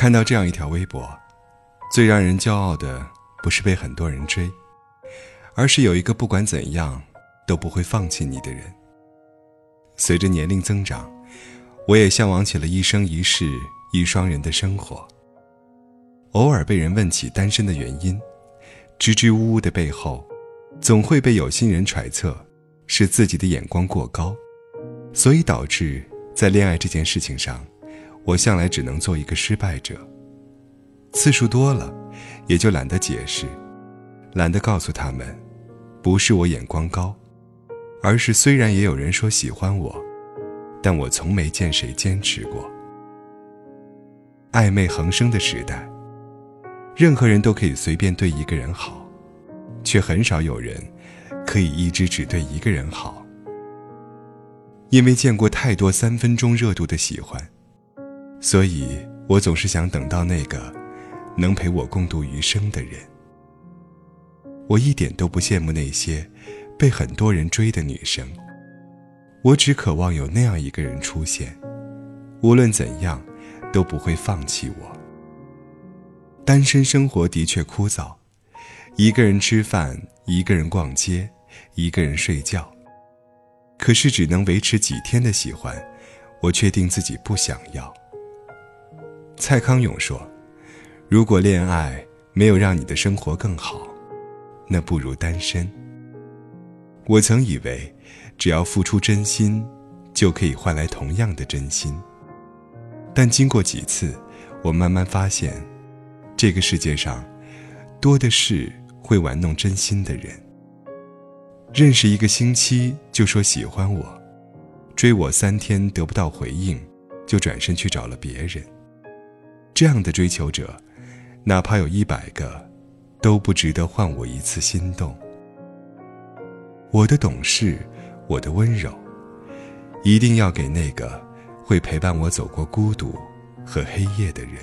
看到这样一条微博，最让人骄傲的不是被很多人追，而是有一个不管怎样都不会放弃你的人。随着年龄增长，我也向往起了一生一世一双人的生活。偶尔被人问起单身的原因，支支吾吾的背后，总会被有心人揣测是自己的眼光过高，所以导致在恋爱这件事情上，我向来只能做一个失败者。次数多了，也就懒得解释，懒得告诉他们，不是我眼光高，而是虽然也有人说喜欢我，但我从没见谁坚持过。暧昧横生的时代。任何人都可以随便对一个人好，却很少有人可以一直只对一个人好。因为见过太多三分钟热度的喜欢，所以我总是想等到那个能陪我共度余生的人。我一点都不羡慕那些被很多人追的女生，我只渴望有那样一个人出现，无论怎样都不会放弃我。单身生活的确枯燥，一个人吃饭，一个人逛街，一个人睡觉。可是只能维持几天的喜欢，我确定自己不想要。蔡康永说：“如果恋爱没有让你的生活更好，那不如单身。”我曾以为，只要付出真心，就可以换来同样的真心。但经过几次，我慢慢发现。这个世界上，多的是会玩弄真心的人。认识一个星期就说喜欢我，追我三天得不到回应，就转身去找了别人。这样的追求者，哪怕有一百个，都不值得换我一次心动。我的懂事，我的温柔，一定要给那个会陪伴我走过孤独和黑夜的人。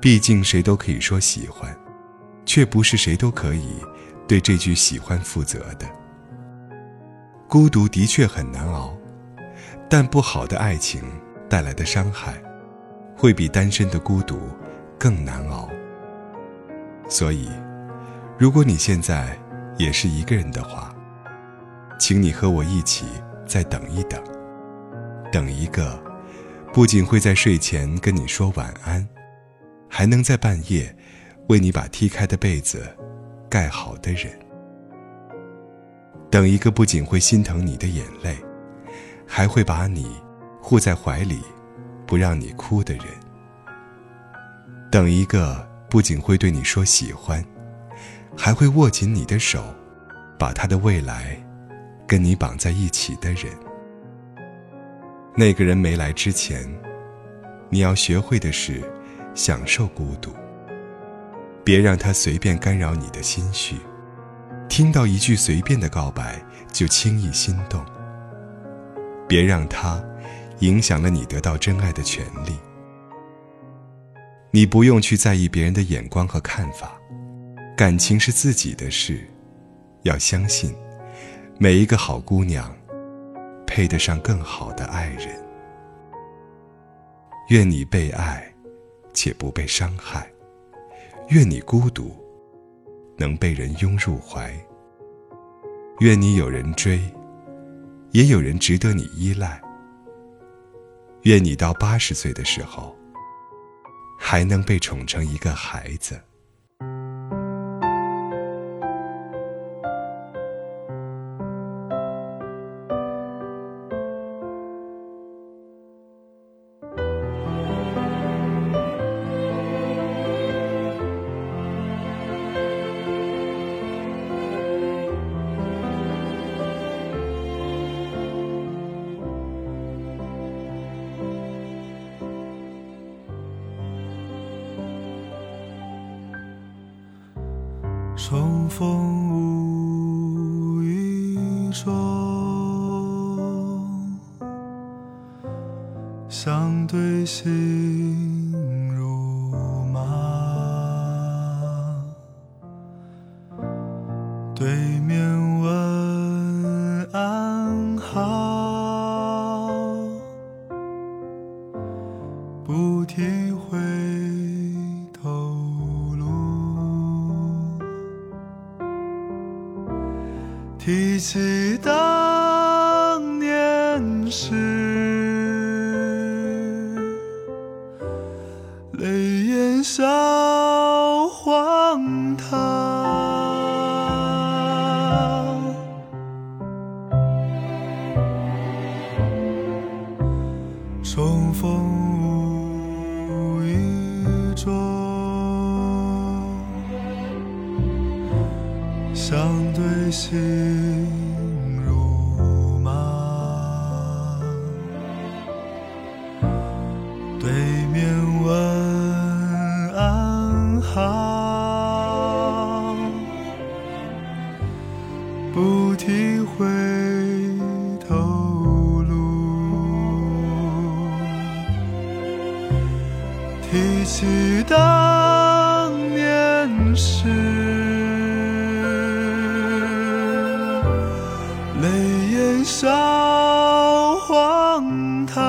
毕竟谁都可以说喜欢，却不是谁都可以对这句喜欢负责的。孤独的确很难熬，但不好的爱情带来的伤害，会比单身的孤独更难熬。所以，如果你现在也是一个人的话，请你和我一起再等一等，等一个不仅会在睡前跟你说晚安。还能在半夜为你把踢开的被子盖好的人，等一个不仅会心疼你的眼泪，还会把你护在怀里不让你哭的人，等一个不仅会对你说喜欢，还会握紧你的手，把他的未来跟你绑在一起的人。那个人没来之前，你要学会的是。享受孤独，别让他随便干扰你的心绪。听到一句随便的告白就轻易心动，别让他影响了你得到真爱的权利。你不用去在意别人的眼光和看法，感情是自己的事。要相信，每一个好姑娘，配得上更好的爱人。愿你被爱。且不被伤害，愿你孤独，能被人拥入怀。愿你有人追，也有人值得你依赖。愿你到八十岁的时候，还能被宠成一个孩子。重逢无意中，相对心如麻。对面问安好，不提回提起当年事，泪眼笑荒唐。重逢无意中，相心如麻。对面问安好，不提回头路。提起当年事，泪眼笑荒唐。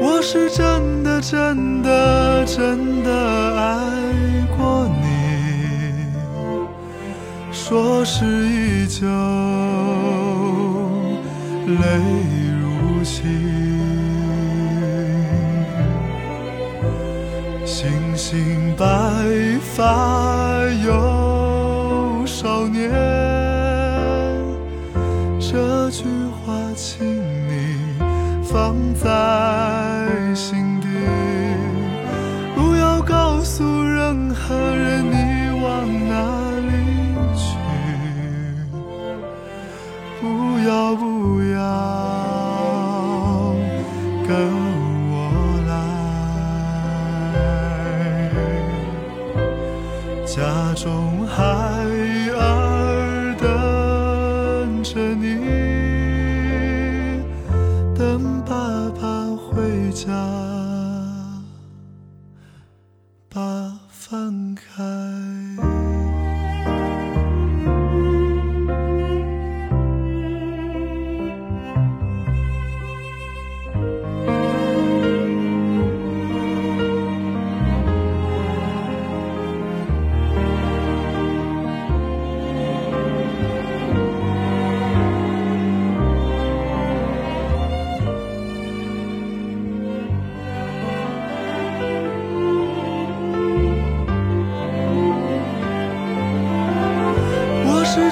我是真的真的真的爱过你，说是依旧，泪如倾。星星白发有少年，这句话请你放在心底，不要告诉任何人你往哪里去，不要不要。家，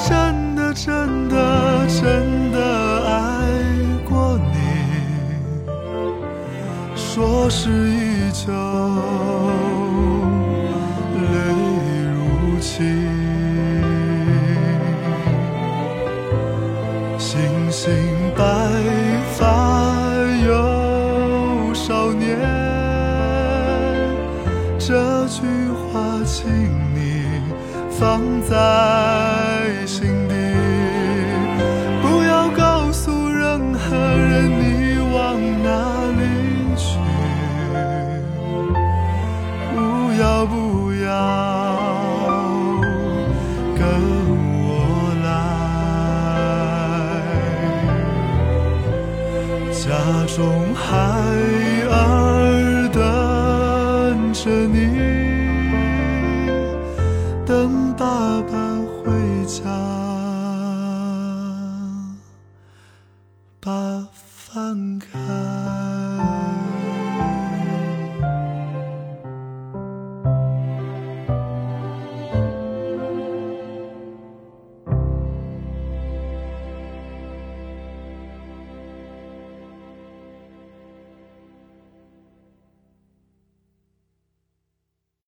真的真的真的爱过你，说是依旧，泪如倾。星星白发有少年，这句话请你放在家中孩儿等着你等爸爸回家。